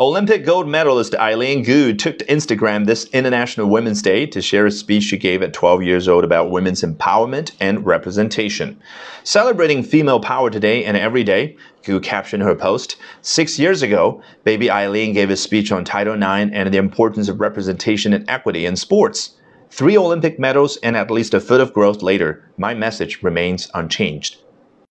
Olympic gold medalist Eileen Gu took to Instagram this International Women's Day to share a speech she gave at 12 years old about women's empowerment and representation. Celebrating female power today and every day, Gu captioned her post, Six years ago, baby Eileen gave a speech on Title IX and the importance of representation and equity in sports. Three Olympic medals and at least a foot of growth later, my message remains unchanged.